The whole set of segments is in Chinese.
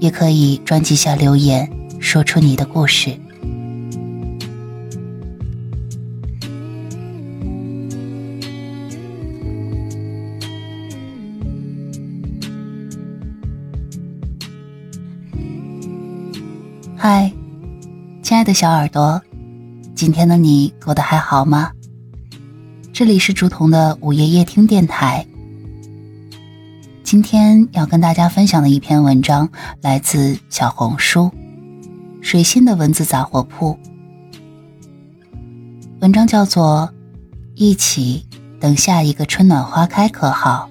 也可以专辑下留言，说出你的故事。嗨，亲爱的小耳朵，今天的你过得还好吗？这里是竹筒的午夜夜听电台。今天要跟大家分享的一篇文章来自小红书“水星的文字杂货铺”。文章叫做《一起等下一个春暖花开》，可好？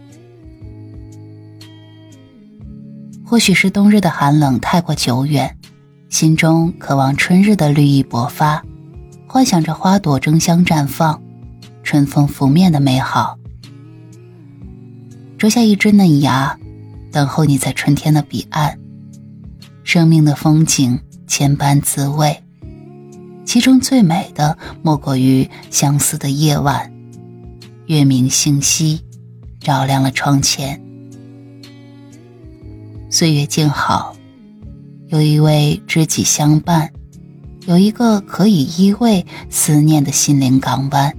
或许是冬日的寒冷太过久远，心中渴望春日的绿意勃发，幻想着花朵争相绽放，春风拂面的美好。折下一只嫩芽，等候你在春天的彼岸。生命的风景千般滋味，其中最美的莫过于相思的夜晚，月明星稀，照亮了窗前。岁月静好，有一位知己相伴，有一个可以依偎思念的心灵港湾。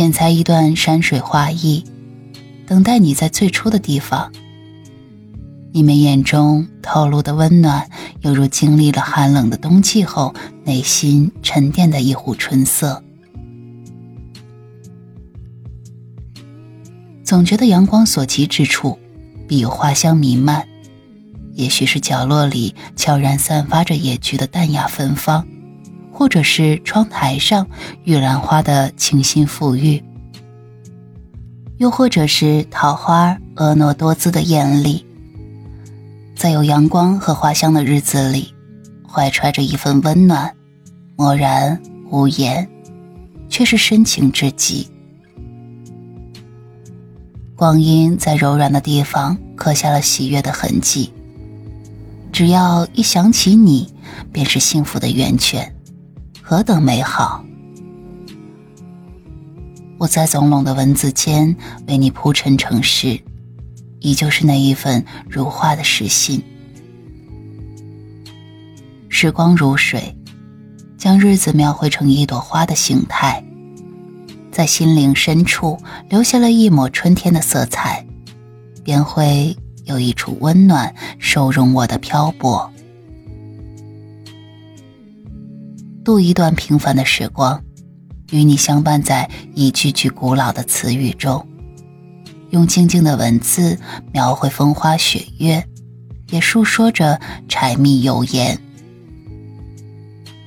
剪裁一段山水画意，等待你在最初的地方。你们眼中透露的温暖，犹如经历了寒冷的冬季后，内心沉淀的一壶春色。总觉得阳光所及之处，必有花香弥漫。也许是角落里悄然散发着野菊的淡雅芬芳。或者是窗台上玉兰花的清新馥郁，又或者是桃花婀娜多姿的艳丽。在有阳光和花香的日子里，怀揣着一份温暖，默然无言，却是深情至极。光阴在柔软的地方刻下了喜悦的痕迹，只要一想起你，便是幸福的源泉。何等美好！我在总拢的文字间为你铺陈成诗，依旧是那一份如画的诗心。时光如水，将日子描绘成一朵花的形态，在心灵深处留下了一抹春天的色彩，便会有一处温暖收容我的漂泊。度一段平凡的时光，与你相伴在一句句古老的词语中，用静静的文字描绘风花雪月，也诉说着柴米油盐，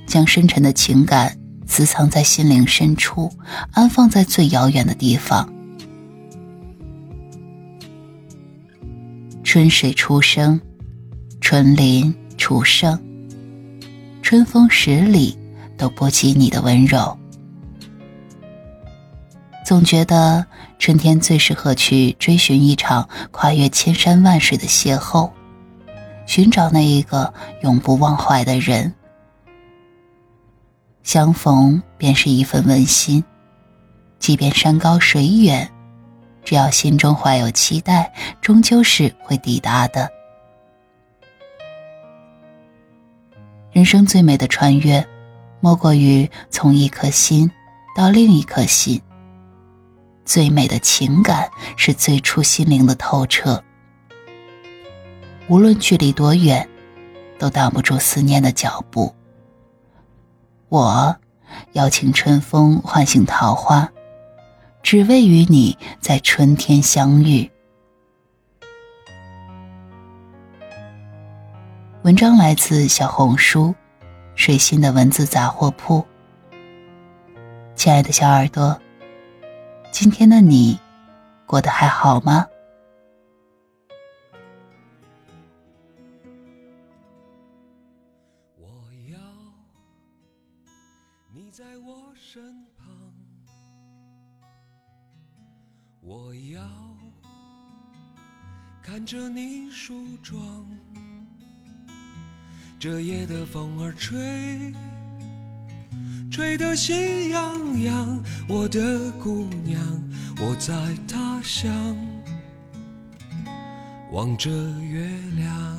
将深沉的情感私藏在心灵深处，安放在最遥远的地方。春水初生，春林初盛，春风十里。都不及你的温柔，总觉得春天最适合去追寻一场跨越千山万水的邂逅，寻找那一个永不忘怀的人。相逢便是一份温馨，即便山高水远，只要心中怀有期待，终究是会抵达的。人生最美的穿越。莫过于从一颗心到另一颗心。最美的情感是最初心灵的透彻。无论距离多远，都挡不住思念的脚步。我邀请春风唤醒桃花，只为与你在春天相遇。文章来自小红书。水星的文字杂货铺，亲爱的小耳朵，今天的你过得还好吗？我要。你在我身旁。我要。看着你梳妆。这夜的风儿吹，吹得心痒痒。我的姑娘，我在他乡望着月亮，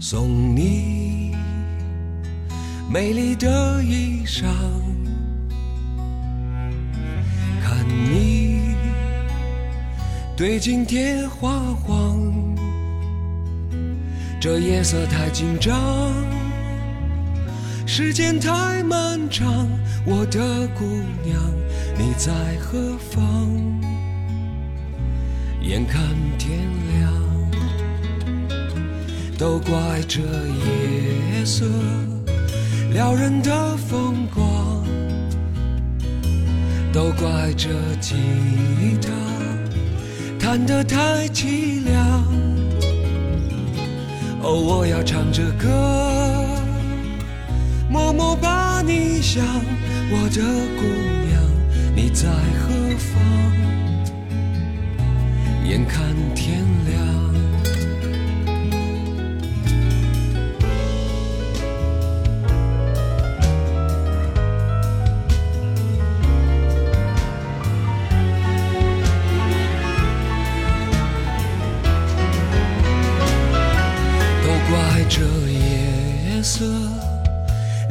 送你美丽的衣裳。看你对镜贴花黄，这夜色太紧张，时间太漫长。我的姑娘，你在何方？眼看天亮，都怪这夜色撩人的风光。都怪这吉他弹得太凄凉。哦，我要唱着歌，默默把你想。我的姑娘，你在何方？眼看天亮。